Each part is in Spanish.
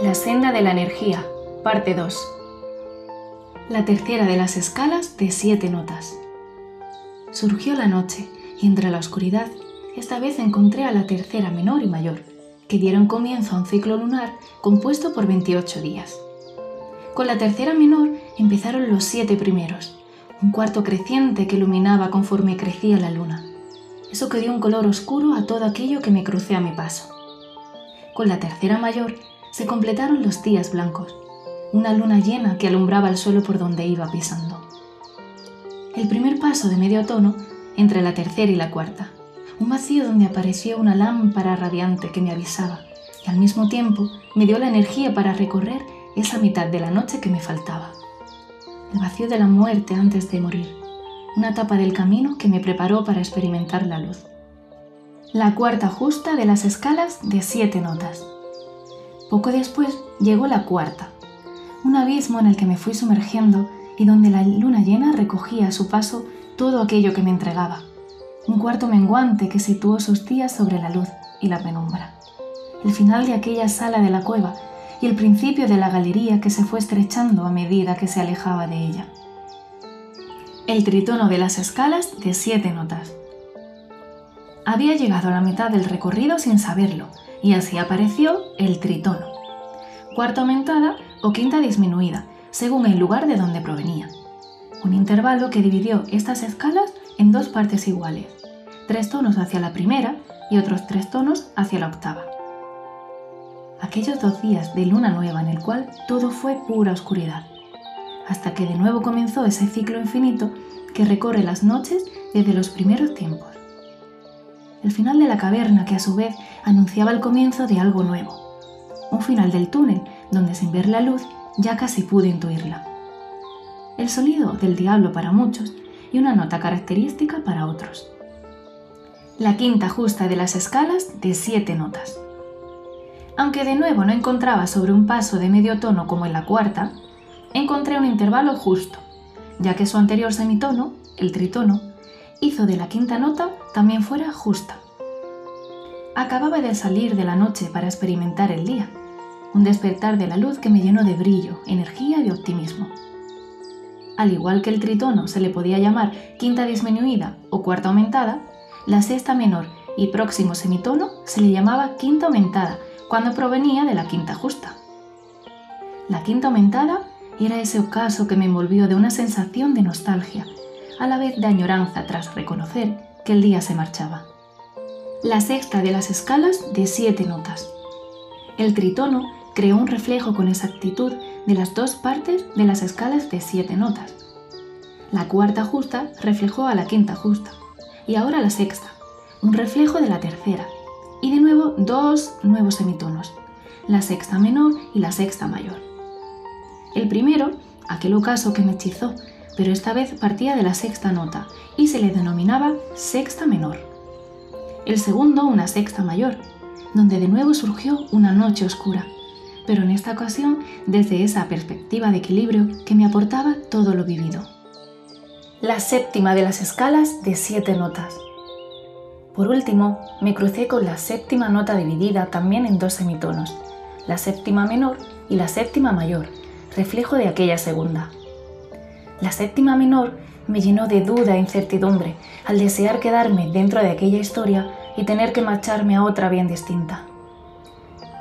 La senda de la energía, parte 2. La tercera de las escalas de siete notas. Surgió la noche y entre la oscuridad, esta vez encontré a la tercera menor y mayor, que dieron comienzo a un ciclo lunar compuesto por 28 días. Con la tercera menor empezaron los siete primeros, un cuarto creciente que iluminaba conforme crecía la luna. Eso que dio un color oscuro a todo aquello que me crucé a mi paso. Con la tercera mayor se completaron los días blancos, una luna llena que alumbraba el suelo por donde iba pisando. El primer paso de medio tono entre la tercera y la cuarta, un vacío donde apareció una lámpara radiante que me avisaba y al mismo tiempo me dio la energía para recorrer esa mitad de la noche que me faltaba. El vacío de la muerte antes de morir, una etapa del camino que me preparó para experimentar la luz. La cuarta justa de las escalas de siete notas. Poco después llegó la cuarta, un abismo en el que me fui sumergiendo y donde la luna llena recogía a su paso todo aquello que me entregaba. Un cuarto menguante que situó sus días sobre la luz y la penumbra. El final de aquella sala de la cueva y el principio de la galería que se fue estrechando a medida que se alejaba de ella. El tritono de las escalas de siete notas. Había llegado a la mitad del recorrido sin saberlo, y así apareció el tritono. Cuarta aumentada o quinta disminuida, según el lugar de donde provenía. Un intervalo que dividió estas escalas en dos partes iguales, tres tonos hacia la primera y otros tres tonos hacia la octava. Aquellos dos días de luna nueva en el cual todo fue pura oscuridad, hasta que de nuevo comenzó ese ciclo infinito que recorre las noches desde los primeros tiempos el final de la caverna que a su vez anunciaba el comienzo de algo nuevo, un final del túnel donde sin ver la luz ya casi pude intuirla. El sonido del diablo para muchos y una nota característica para otros. La quinta justa de las escalas de siete notas. Aunque de nuevo no encontraba sobre un paso de medio tono como en la cuarta, encontré un intervalo justo, ya que su anterior semitono, el tritono, hizo de la quinta nota también fuera justa. Acababa de salir de la noche para experimentar el día, un despertar de la luz que me llenó de brillo, energía y optimismo. Al igual que el tritono se le podía llamar quinta disminuida o cuarta aumentada, la sexta menor y próximo semitono se le llamaba quinta aumentada cuando provenía de la quinta justa. La quinta aumentada era ese ocaso que me envolvió de una sensación de nostalgia a la vez de añoranza tras reconocer que el día se marchaba. La sexta de las escalas de siete notas. El tritono creó un reflejo con exactitud de las dos partes de las escalas de siete notas. La cuarta justa reflejó a la quinta justa y ahora la sexta, un reflejo de la tercera, y de nuevo dos nuevos semitonos, la sexta menor y la sexta mayor. El primero, aquel ocaso que me hechizó pero esta vez partía de la sexta nota y se le denominaba sexta menor. El segundo una sexta mayor, donde de nuevo surgió una noche oscura, pero en esta ocasión desde esa perspectiva de equilibrio que me aportaba todo lo vivido. La séptima de las escalas de siete notas. Por último, me crucé con la séptima nota dividida también en dos semitonos, la séptima menor y la séptima mayor, reflejo de aquella segunda. La séptima menor me llenó de duda e incertidumbre al desear quedarme dentro de aquella historia y tener que marcharme a otra bien distinta.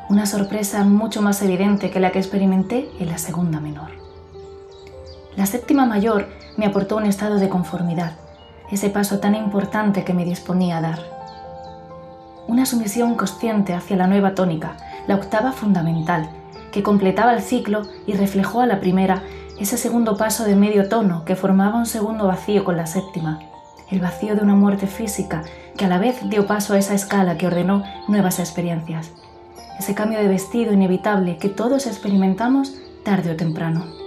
Una sorpresa mucho más evidente que la que experimenté en la segunda menor. La séptima mayor me aportó un estado de conformidad, ese paso tan importante que me disponía a dar. Una sumisión consciente hacia la nueva tónica, la octava fundamental, que completaba el ciclo y reflejó a la primera ese segundo paso de medio tono que formaba un segundo vacío con la séptima, el vacío de una muerte física que a la vez dio paso a esa escala que ordenó nuevas experiencias, ese cambio de vestido inevitable que todos experimentamos tarde o temprano.